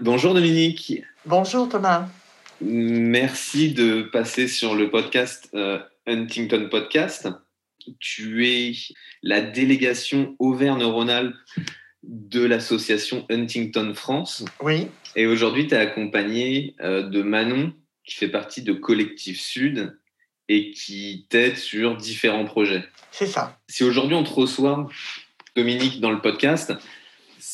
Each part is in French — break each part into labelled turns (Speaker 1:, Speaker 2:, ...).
Speaker 1: Bonjour Dominique.
Speaker 2: Bonjour Thomas.
Speaker 1: Merci de passer sur le podcast euh, Huntington Podcast. Tu es la délégation Auvergne-Rhône-Alpes de l'association Huntington France.
Speaker 2: Oui.
Speaker 1: Et aujourd'hui, tu es accompagné euh, de Manon, qui fait partie de Collectif Sud et qui t'aide sur différents projets.
Speaker 2: C'est ça.
Speaker 1: Si aujourd'hui on te reçoit, Dominique, dans le podcast,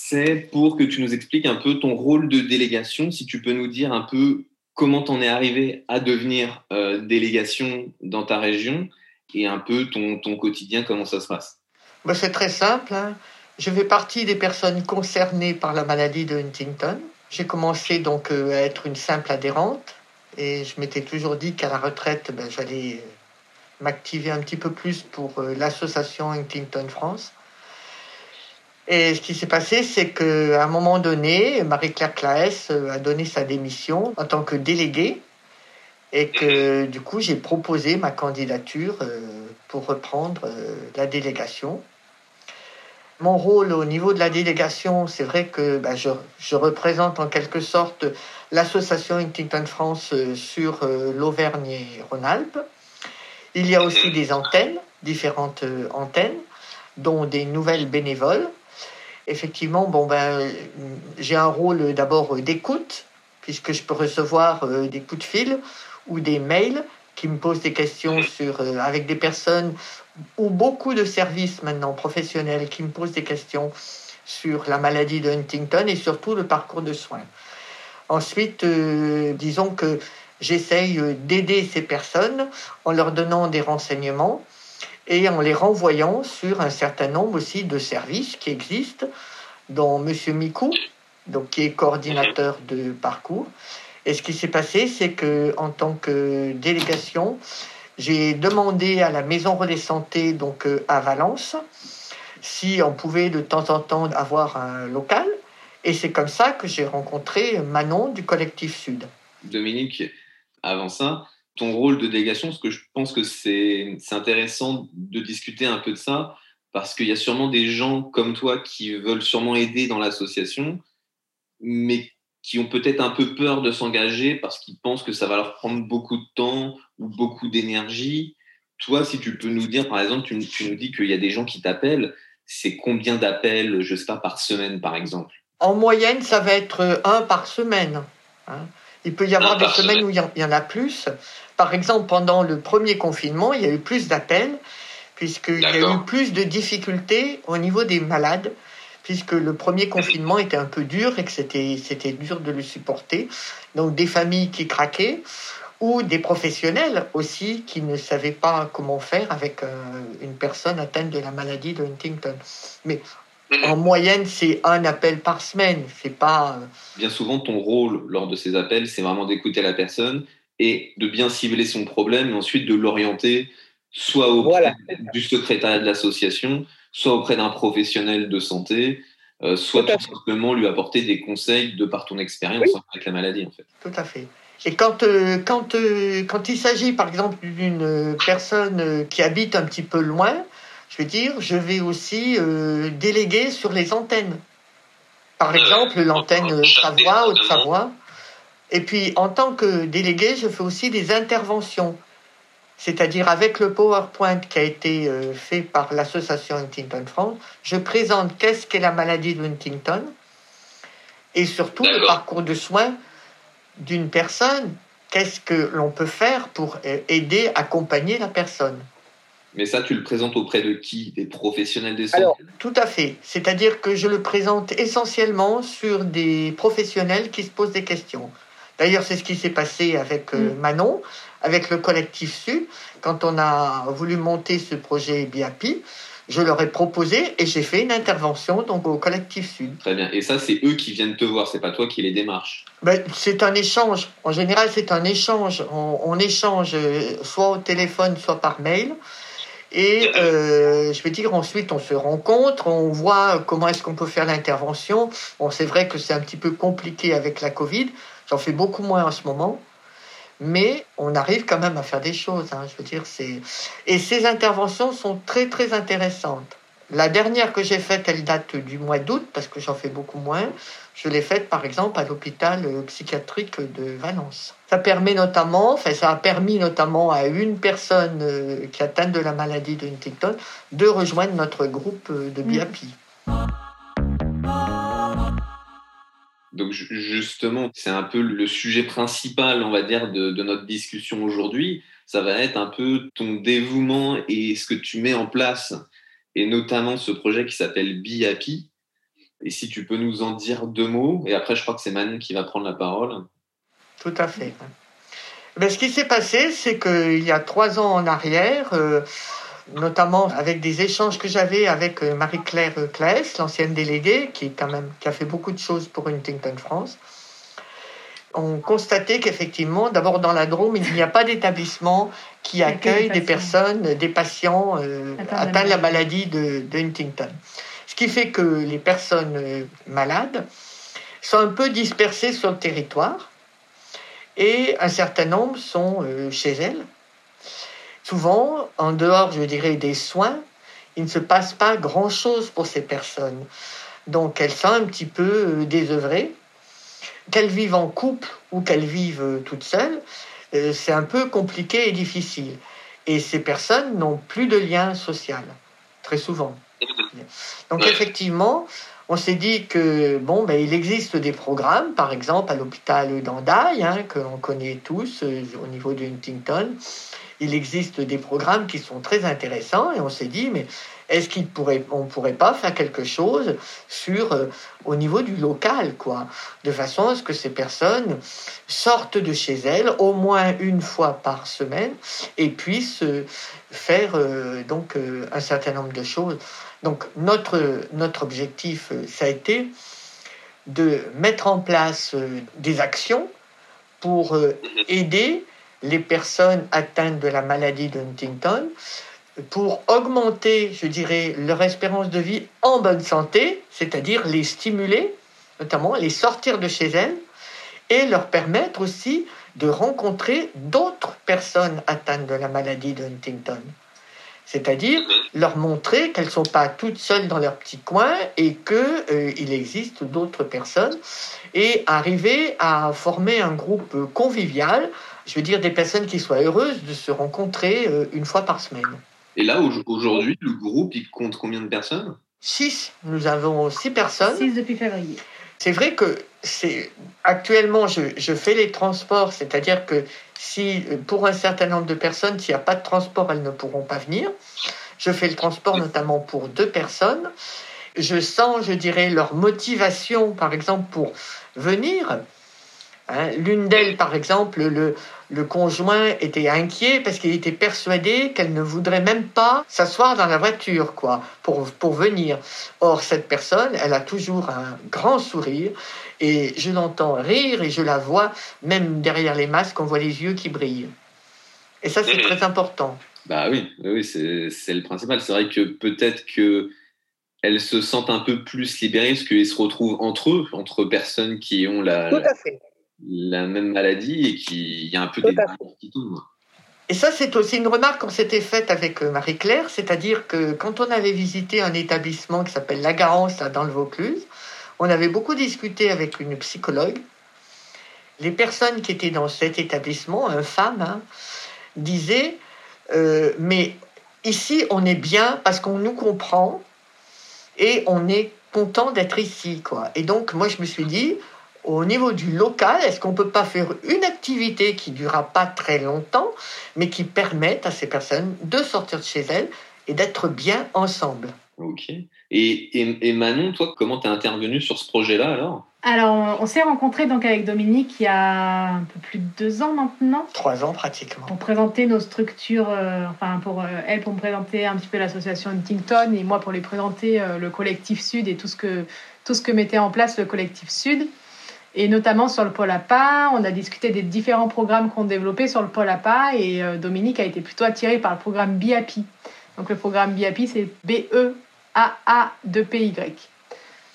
Speaker 1: c'est pour que tu nous expliques un peu ton rôle de délégation, si tu peux nous dire un peu comment t'en es arrivé à devenir euh, délégation dans ta région et un peu ton, ton quotidien, comment ça se passe?
Speaker 2: Bah, c'est très simple. Hein. Je fais partie des personnes concernées par la maladie de Huntington. J'ai commencé donc euh, à être une simple adhérente et je m'étais toujours dit qu'à la retraite, ben, j'allais m'activer un petit peu plus pour euh, l'association Huntington France. Et ce qui s'est passé, c'est qu'à un moment donné, Marie-Claire Claes euh, a donné sa démission en tant que déléguée et que du coup, j'ai proposé ma candidature euh, pour reprendre euh, la délégation. Mon rôle au niveau de la délégation, c'est vrai que bah, je, je, représente en quelque sorte l'association Huntington France sur l'Auvergne et Rhône-Alpes. Il y a aussi des antennes, différentes antennes, dont des nouvelles bénévoles effectivement, bon ben, j'ai un rôle d'abord d'écoute, puisque je peux recevoir euh, des coups de fil ou des mails qui me posent des questions sur, euh, avec des personnes ou beaucoup de services maintenant professionnels qui me posent des questions sur la maladie de Huntington et surtout le parcours de soins. Ensuite, euh, disons que j'essaye d'aider ces personnes en leur donnant des renseignements et en les renvoyant sur un certain nombre aussi de services qui existent, dont M. Mikou, donc, qui est coordinateur de parcours. Et ce qui s'est passé, c'est que en tant que délégation, j'ai demandé à la Maison Relais Santé, donc euh, à Valence, si on pouvait de temps en temps avoir un local. Et c'est comme ça que j'ai rencontré Manon du collectif Sud.
Speaker 1: Dominique, avant ça, ton rôle de délégation, parce que je pense que c'est intéressant de discuter un peu de ça, parce qu'il y a sûrement des gens comme toi qui veulent sûrement aider dans l'association, mais qui ont peut-être un peu peur de s'engager parce qu'ils pensent que ça va leur prendre beaucoup de temps ou beaucoup d'énergie. Toi, si tu peux nous dire, par exemple, tu, nous dis qu'il y a des gens qui t'appellent, c'est combien d'appels, je sais pas, par semaine, par exemple?
Speaker 2: En moyenne, ça va être un par semaine. Hein. Il peut y avoir des semaines où il y en a plus. Par exemple, pendant le premier confinement, il y a eu plus d'appels, puisqu'il y a eu plus de difficultés au niveau des malades, puisque le premier confinement était un peu dur et que c'était, dur de le supporter. Donc des familles qui craquaient, ou des professionnels aussi qui ne savaient pas comment faire avec euh, une personne atteinte de la maladie de Huntington. Mais. En moyenne, c'est un appel par semaine. C'est pas. Euh,
Speaker 1: Bien souvent, ton rôle lors de ces appels, c'est vraiment d'écouter la personne et de bien cibler son problème et ensuite de l'orienter soit auprès du secrétariat de l'association, soit auprès d'un professionnel de santé, euh, soit tout, simplement lui apporter des conseils de par ton expérience avec la maladie. En fait.
Speaker 2: Tout à fait. Et quand, euh, quand, euh, quand il s'agit par exemple d'une personne qui habite un petit peu loin, je veux dire, je vais aussi déléguer sur les antennes. Par exemple, l'antenne Savoie, Haute-Savoie. Et puis, en tant que délégué, je fais aussi des interventions. C'est-à-dire avec le PowerPoint qui a été euh, fait par l'association Huntington France, je présente qu'est-ce qu'est la maladie de Huntington et surtout le parcours de soins d'une personne, qu'est-ce que l'on peut faire pour euh, aider, accompagner la personne?
Speaker 1: Mais ça, tu le présentes auprès de qui? Des professionnels des soins
Speaker 2: Tout à fait. C'est-à-dire que je le présente essentiellement sur des professionnels qui se posent des questions. D'ailleurs, c'est ce qui s'est passé avec euh, mm. Manon, avec le collectif Sud, quand on a voulu monter ce projet BIAPI je leur ai proposé et j'ai fait une intervention donc au collectif Sud.
Speaker 1: Très bien. Et ça, c'est eux qui viennent te voir, c'est pas toi qui les démarches?
Speaker 2: Ben, c'est un échange. En général, c'est un échange. On, échange euh, soit au téléphone, soit par mail. Et euh, je vais dire ensuite, on se rencontre, on voit comment est-ce qu'on peut faire l'intervention. Bon, c'est vrai que c'est un petit peu compliqué avec la Covid. J'en fais beaucoup moins en ce moment mais on arrive quand même à faire des choses. Hein, je veux dire, c'est et ces interventions sont très très intéressantes. La dernière que j'ai faite, elle date du mois d'août parce que j'en fais beaucoup moins. Je l'ai faite par exemple à l'hôpital euh, psychiatrique de Valence. Ça permet notamment, enfin ça a permis notamment à une personne euh, qui atteint de la maladie de Huntington de rejoindre notre groupe euh, de BIAPI.
Speaker 1: Donc justement, c'est un peu le sujet principal, on va dire, de, notre discussion aujourd'hui. Ça va être un peu ton dévouement et ce que tu mets en place, et notamment ce projet qui s'appelle Be Happy. Et si tu peux nous en dire deux mots, et après je crois que c'est Manon qui va prendre la parole.
Speaker 2: Tout à fait. Mais ben, ce qui s'est passé, c'est qu'il y a trois ans en arrière, euh, notamment avec des échanges que j'avais avec euh, Marie-Claire Claes, l'ancienne déléguée, qui, quand même, qui a fait beaucoup de choses pour Huntington France. On constatait qu'effectivement, d'abord dans la Drôme, il n'y a pas d'établissement qui accueille des, personnes, des patients euh, atteints de la maladie de, Huntington. Ce qui fait que les personnes euh, malades sont un peu dispersées sur le territoire et un certain nombre sont chez elles Souvent, en dehors, je dirais, des soins, il ne se passe pas grand-chose pour ces personnes. Donc elles sont un petit peu euh, désœuvrées. Qu'elles vivent en couple ou qu'elles vivent euh, toutes seules, euh, c'est un peu compliqué et difficile. Et ces personnes n'ont plus de lien social, très souvent. Donc effectivement, on s'est dit que bon, ben, il existe des programmes, par exemple à l'hôpital d'Andaille, hein, que l'on connaît tous au niveau de Huntington, il existe des programmes qui sont très intéressants et on s'est dit, mais est-ce qu'on pourrait, on pourrait pas faire quelque chose sur, euh, au niveau du local, quoi, de façon à ce que ces personnes sortent de chez elles au moins une fois par semaine et puissent euh, faire euh, donc un certain nombre de choses. Donc notre, notre objectif, ça a été de mettre en place des actions pour aider les personnes atteintes de la maladie de Huntington pour augmenter, je dirais, leur espérance de vie en bonne santé, c'est-à-dire les stimuler, notamment les sortir de chez elles, et leur permettre aussi de rencontrer d'autres personnes atteintes de la maladie de Huntington. C'est-à-dire leur montrer qu'elles ne sont pas toutes seules dans leur petit coin et qu'il euh, existe d'autres personnes et arriver à former un groupe convivial je veux dire, des personnes qui soient heureuses de se rencontrer euh, une fois par semaine.
Speaker 1: Et là, aujourd'hui, le groupe, il compte combien de personnes?
Speaker 2: Six. Nous avons six personnes.
Speaker 3: Six depuis février.
Speaker 2: C'est vrai que c'est actuellement, je, je, fais les transports, c'est-à-dire que si pour un certain nombre de personnes, s'il n'y a pas de transport, elles ne pourront pas venir. Je fais le transport notamment pour deux personnes. Je sens, je dirais, leur motivation, par exemple, pour venir. Hein, l'une d'elles, par exemple, le, le conjoint était inquiet parce qu'il était persuadé qu'elle ne voudrait même pas s'asseoir dans la voiture, quoi, pour, pour venir. Or, cette personne, elle a toujours un grand sourire et je l'entends rire et je la vois, même derrière les masques, on voit les yeux qui brillent. Et ça, c'est très important.
Speaker 1: Bah oui, oui c'est le principal. C'est vrai que peut-être que elles se sentent un peu plus libérées parce qu'ils se retrouvent entre eux, entre personnes qui ont la,
Speaker 2: Tout à fait
Speaker 1: la même maladie et qu'il y a un peu des qui tombent.
Speaker 2: Et ça, c'est aussi une remarque qu'on s'était faite avec euh, Marie-Claire, c'est-à-dire que quand on avait visité un établissement qui s'appelle La Garance, dans le Vaucluse, on avait beaucoup discuté avec une psychologue. Les personnes qui étaient dans cet établissement, une femme, hein, disaient euh, Mais ici, on est bien parce qu'on nous comprend et on est content d'être ici. Quoi. Et donc, moi, je me suis dit au niveau du local, est-ce qu'on ne peut pas faire une activité qui ne durera pas très longtemps, mais qui permette à ces personnes de sortir de chez elles et d'être bien ensemble?
Speaker 1: Ok. Et, et, Manon, toi, comment tu es intervenu sur ce projet-là alors?
Speaker 3: Alors, on s'est rencontrés donc avec Dominique il y a un peu plus de deux ans maintenant.
Speaker 2: Trois ans pratiquement.
Speaker 3: Pour présenter nos structures, euh, enfin pour euh, elle pour me présenter un petit peu l'association Huntington et moi pour lui présenter euh, le collectif Sud et tout ce que tout ce que mettait en place le collectif Sud. Et notamment sur le pôle APA, on a discuté des différents programmes qu'on développait sur le pôle APA et Dominique a été plutôt attiré par le programme BIAPI. Donc le programme BIAPI, c'est BE AA2PY.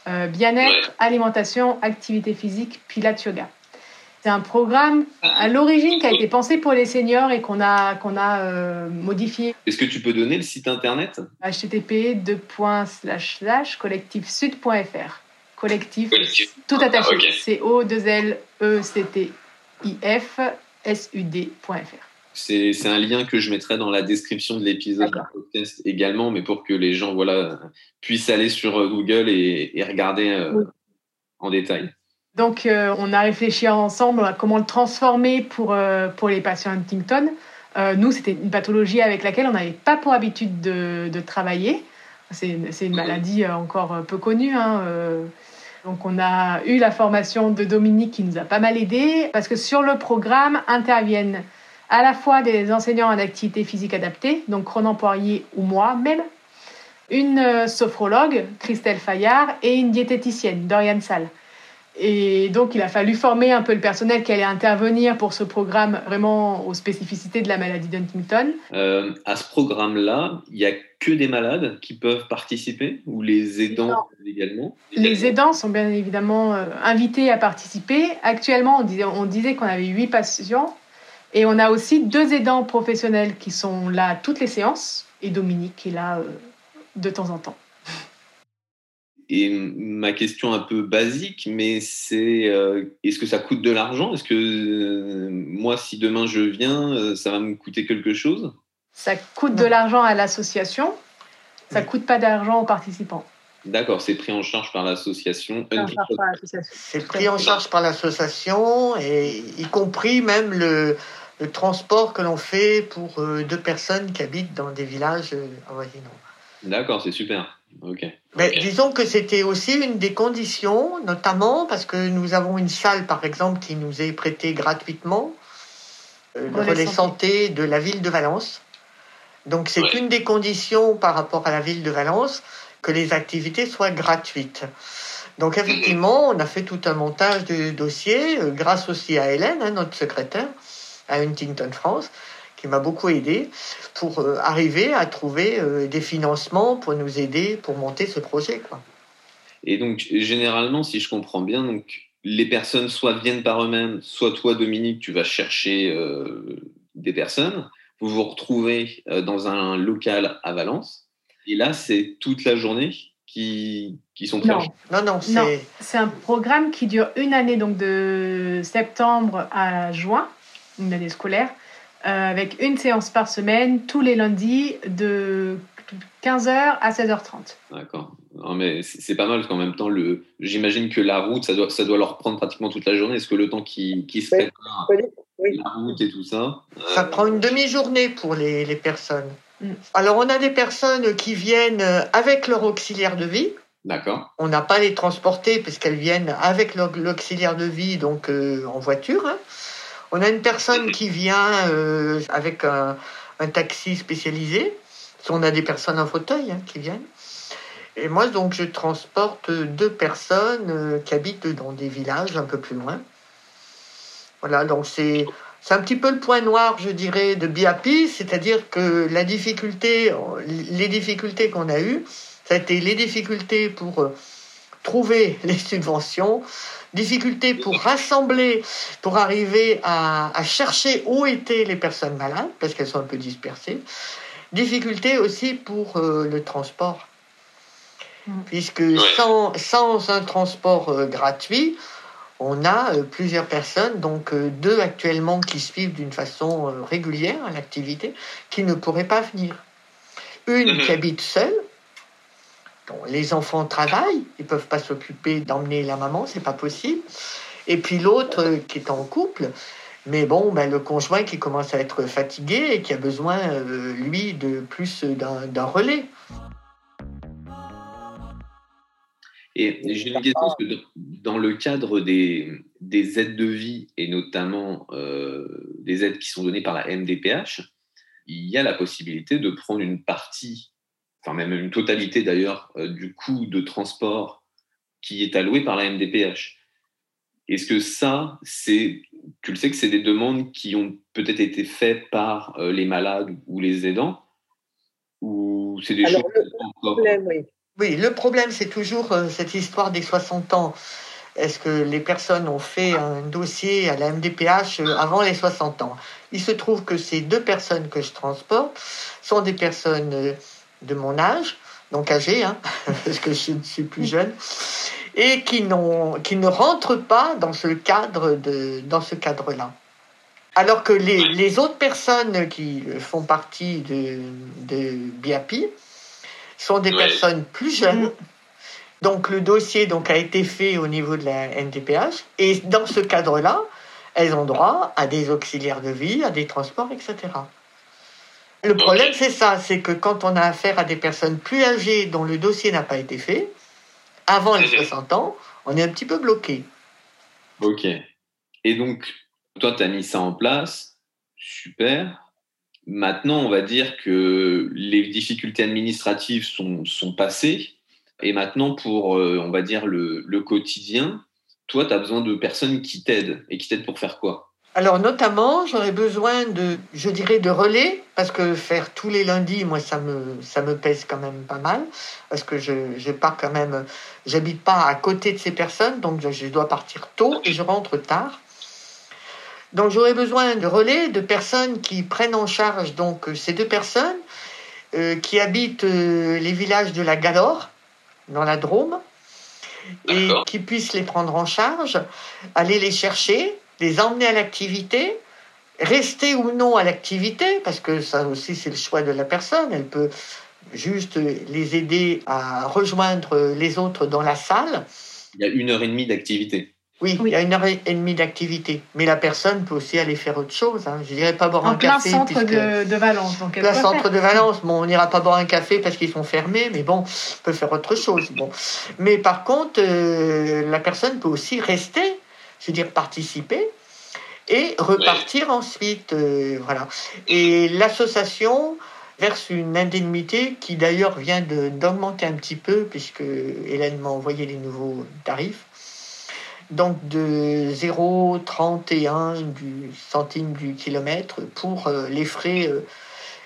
Speaker 3: Euh, bien-être, alimentation, activité physique, pilates yoga. C'est un programme à l'origine qui a été pensé pour les seniors et qu'on a, qu'on a euh, modifié.
Speaker 1: Est-ce que tu peux donner le site internet?
Speaker 3: Http collectifsud.fr. Collectif, tout attaché. c o 2 l e c t i f s u d.fr.
Speaker 1: C'est un lien que je mettrai dans la description de l'épisode podcast également, mais pour que les gens voilà, puissent aller sur euh, Google et, regarder euh, en détail.
Speaker 3: Donc, euh, on a réfléchi ensemble à comment le transformer pour, pour les patients Huntington. nous, c'était une pathologie avec laquelle on n'avait pas pour habitude de, de travailler. C'est une maladie encore peu connue. Hein, donc on a eu la formation de Dominique qui nous a pas mal aidé parce que sur le programme interviennent à la fois des enseignants en activité physique adaptée, donc Ronan Poirier ou moi même, une euh, sophrologue, Christelle Fayard, et une diététicienne, Dorian Sall. Et donc, il a fallu former un peu le personnel qui allait intervenir pour ce programme vraiment aux spécificités de la maladie d'Huntington.
Speaker 1: Euh, à ce programme-là, il n'y a que des malades qui peuvent participer ou les aidants également?
Speaker 3: Les aidants sont bien évidemment euh, invités à participer. Actuellement, on disait, on disait qu'on avait huit patients. Et on a aussi deux aidants professionnels qui sont là toutes les séances et Dominique qui est là euh, de temps en temps.
Speaker 1: Et ma question un peu basique, mais c'est euh, est-ce que ça coûte de l'argent? Est-ce que euh, moi, si demain je viens, ça va me coûter quelque chose?
Speaker 3: Ça coûte de l'argent à l'association, ça ne coûte pas d'argent aux participants.
Speaker 1: D'accord, c'est pris en charge par l'association.
Speaker 2: C'est pris en charge par l'association, et y compris même le, le transport que l'on fait pour euh, deux personnes qui habitent dans des villages euh, avoisinants.
Speaker 1: D'accord, c'est super.
Speaker 2: Mais disons que c'était aussi une des conditions, notamment parce que nous avons une salle, par exemple, qui nous est prêtée gratuitement, euh, le relais santé. de la ville de Valence. Donc c'est une des conditions par rapport à la ville de Valence que les activités soient gratuites. Donc effectivement, on a fait tout un montage de dossier, grâce aussi à Hélène, hein, notre secrétaire, à Huntington France, qui m'a beaucoup aidé pour euh, arriver à trouver euh, des financements pour nous aider pour monter ce projet. Quoi.
Speaker 1: Et donc, généralement, si je comprends bien, donc, les personnes soit viennent par eux-mêmes, soit toi, Dominique, tu vas chercher euh, des personnes. Vous vous retrouvez dans un local à Valence. Et là, c'est toute la journée qui, qui sont
Speaker 3: non. non, non, c'est... c'est un programme qui dure une année, donc de septembre à juin une année scolaire, avec une séance par semaine, tous les lundis, de 15h à 16h30.
Speaker 1: D'accord. Non, mais c'est pas mal parce qu'en même temps, le... j'imagine que la route, ça doit, ça doit leur prendre pratiquement toute la journée. Est-ce que le temps qui, qui se fait la route et tout ça
Speaker 2: Ça prend une demi-journée pour les, les personnes. Mm. Alors, on a des personnes qui viennent avec leur auxiliaire de vie.
Speaker 1: D'accord.
Speaker 2: On n'a pas les transporter parce qu'elles viennent avec l'auxiliaire de vie, donc euh, en voiture. Hein. On a une personne qui vient euh, avec un, taxi spécialisé. On a des personnes en fauteuil hein, qui viennent. Et moi, donc, je transporte deux personnes euh, qui habitent dans des villages un peu plus loin. Voilà, donc c'est c'est un petit peu le point noir, je dirais, de BIAPI, c'est-à-dire que la difficulté, les difficultés qu'on a eues, ça a été les difficultés pour euh, trouver les subventions, difficulté pour rassembler, pour arriver à, chercher où étaient les personnes malades, parce qu'elles sont un peu dispersées. Difficulté aussi pour euh, le transport, mm. puisque sans, sans, un transport euh, gratuit, on a euh, plusieurs personnes, donc deux actuellement qui suivent d'une façon régulière l'activité, qui ne pourraient pas venir. Une mm-hmm. qui habite seule, les enfants travaillent, ils peuvent pas s'occuper d'emmener la maman, c'est pas possible. Et puis l'autre euh, qui est en couple, mais bon, ben, le conjoint qui commence à être fatigué et qui a besoin, euh, lui, de plus d'un relais.
Speaker 1: Et j'ai une question, que dans le cadre des, des aides de vie, et notamment euh, des aides qui sont données par la MDPH, il y a la possibilité de prendre une partie, enfin même une totalité d'ailleurs, euh, du coût de transport qui est alloué par la MDPH. Est-ce que ça, c'est, tu le sais que c'est des demandes qui ont peut-être été faites par euh, les malades ou les aidants? Ou c'est des choses
Speaker 2: oui. oui, le problème, c'est toujours euh, cette histoire des 60 ans. Est-ce que les personnes ont fait un dossier à la MDPH avant les 60 ans? Il se trouve que ces deux personnes que je transporte sont des personnes de mon âge, donc âgées, hein, parce que je suis plus jeune, et qui, qui ne rentrent pas dans ce cadre de, dans ce cadre-là. Alors que les, les, autres personnes qui font partie de, de BIAPI sont des personnes plus jeunes. Donc le dossier donc, a été fait au niveau de la NDPH et dans ce cadre-là, elles ont droit à des auxiliaires de vie, à des transports, etc. Le problème, c'est ça, c'est que quand on a affaire à des personnes plus âgées dont le dossier n'a pas été fait, avant les 60 ans, on est un petit peu bloqué.
Speaker 1: Ok. Et donc, toi, tu as mis ça en place. Super. Maintenant, on va dire que les difficultés administratives sont, sont passées. Et maintenant, pour, euh, on va dire, le, le quotidien, toi, tu as besoin de personnes qui t'aident. Et qui t'aident pour faire quoi?
Speaker 2: Alors notamment, j'aurais besoin de, je dirais, de relais, parce que faire tous les lundis, moi, ça me, ça me pèse quand même pas mal, parce que je, je pars quand même, j'habite pas à côté de ces personnes, donc je, dois partir tôt et je rentre tard. Donc j'aurais besoin de relais, de personnes qui prennent en charge donc ces deux personnes euh, qui habitent euh, les villages de la Galore, dans la Drôme, et qui puissent les prendre en charge, aller les chercher, les emmener à l'activité, rester ou non à l'activité, parce que ça aussi c'est le choix de la personne, elle peut juste les aider à rejoindre les autres dans la salle.
Speaker 1: Il y a une heure et demie d'activité.
Speaker 2: Oui, il y a une heure et demie d'activité. Mais la personne peut aussi aller faire autre chose. Hein. Je dirais pas boire un café.
Speaker 3: En plein centre de, Valence.
Speaker 2: Donc plein centre de Valence. Bon, on n'ira pas boire un café parce qu'ils sont fermés, mais bon, on peut faire autre chose. Bon. Mais par contre, euh, la personne peut aussi rester, je veux dire participer, et repartir ensuite. Euh, voilà. Et l'association verse une indemnité qui d'ailleurs vient d'augmenter un petit peu puisque Hélène m'a envoyé les nouveaux tarifs. Donc de 0,31 du centime du kilomètre pour euh, les frais euh,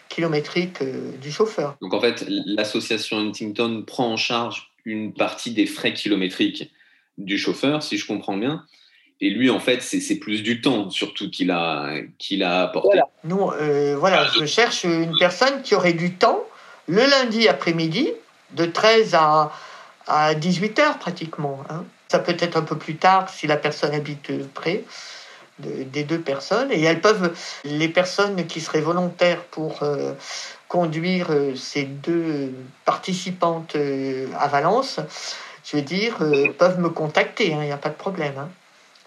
Speaker 2: kilométriques du chauffeur.
Speaker 1: Donc en fait, l'association Huntington prend en charge une partie des frais kilométriques du chauffeur, si je comprends bien. Et lui, en fait, c'est plus du temps, surtout, qu'il a, qu'il a apporté.
Speaker 2: Voilà. Nous, euh, voilà, je cherche une personne qui aurait du temps le lundi après-midi, de 13 à, à 18 heures pratiquement. Hein. Ça peut être un peu plus tard si la personne habite près des deux personnes. Et elles peuvent, les personnes qui seraient volontaires pour euh, conduire euh, ces deux participantes à Valence, je veux dire, peuvent me contacter, hein, il n'y a pas de problème. Hein.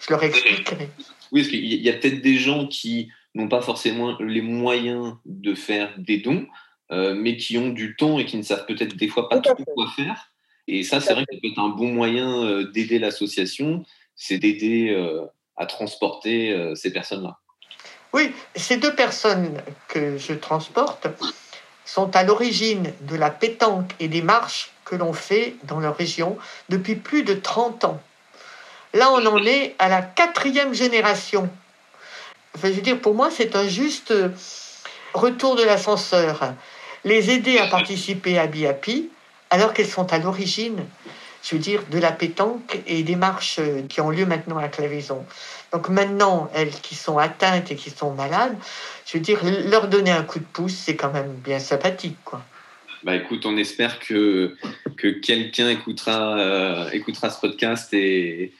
Speaker 2: Je leur expliquerai.
Speaker 1: Oui, parce qu'il y a peut-être des gens qui n'ont pas forcément les moyens de faire des dons, euh, mais qui ont du temps et qui ne savent peut-être des fois pas trop quoi faire. Et ça, c'est vrai que ça peut être un bon moyen euh, d'aider l'association, c'est d'aider euh, à transporter ces personnes-là.
Speaker 2: Oui, ces deux personnes que je transporte sont à l'origine de la pétanque et des marches que l'on fait dans leur région depuis plus de 30 ans. Là, on en est à la quatrième génération. je veux dire, pour moi, c'est un juste retour de l'ascenseur. Les aider à participer à BIAPI, alors qu'elles sont à l'origine, je veux dire, de la pétanque et des marches qui ont lieu maintenant à Clavison. Donc maintenant, elles qui sont atteintes et qui sont malades, je veux dire, leur donner un coup de pouce, c'est quand même bien sympathique, quoi.
Speaker 1: Bah écoute, on espère que, que quelqu'un écoutera, euh, écoutera ce podcast et,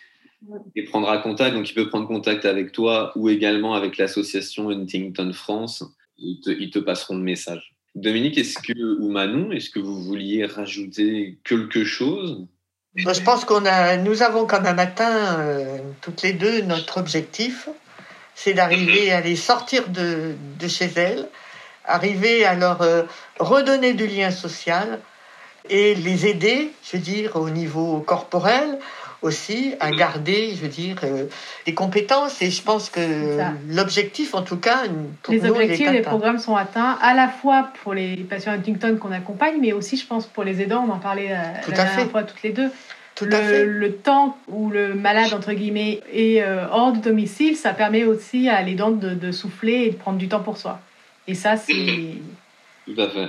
Speaker 1: et prendra contact. Donc, il peut prendre contact avec toi ou également avec l'association Huntington France. Ils te, passeront le message. Dominique, est-ce que, ou Manon, est-ce que vous vouliez rajouter quelque chose?
Speaker 2: Je pense qu'on a, nous avons quand même atteint euh, toutes les deux notre objectif, c'est d'arriver à les sortir de, de chez elles, arriver à leur euh, redonner du lien social et les aider, je veux dire, au niveau corporel aussi, à garder, je veux dire, euh, les compétences. Et je pense que l'objectif, en tout cas,
Speaker 3: pour les objectifs, les programmes sont atteints à la fois pour les patients Huntington qu'on accompagne, mais aussi, je pense, pour les aidants. On en parlait euh, la, dernière fois toutes les deux.
Speaker 2: Tout
Speaker 3: le,
Speaker 2: à fait.
Speaker 3: le temps où le malade, entre guillemets, est hors du domicile, ça permet aussi à l'aidant de, de souffler et de prendre du temps pour soi. Et ça, c'est.
Speaker 1: Tout à fait.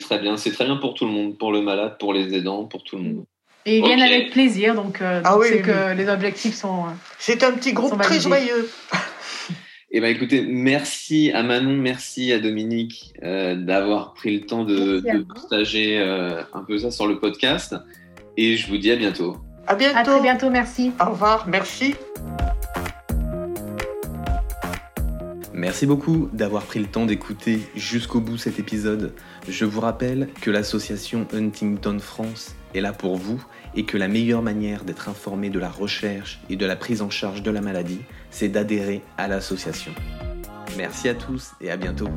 Speaker 1: Très bien. C'est très bien pour tout le monde, pour le malade, pour les aidants, pour tout le monde.
Speaker 3: Et ils viennent avec plaisir, donc euh, ah c'est que les objectifs sont. Euh,
Speaker 2: c'est un petit groupe très joyeux.
Speaker 1: Eh ben, écoutez, merci à Manon, merci à Dominique euh, d'avoir pris le temps de, de partager un peu ça sur le podcast. Et je vous dis à bientôt.
Speaker 2: À bientôt.
Speaker 3: À très bientôt, merci.
Speaker 2: Au revoir, merci.
Speaker 1: Merci beaucoup d'avoir pris le temps d'écouter jusqu'au bout cet épisode. Je vous rappelle que l'association Huntington France est là pour vous et que la meilleure manière d'être informé de la recherche et de la prise en charge de la maladie, c'est d'adhérer à l'association. Merci à tous et à bientôt.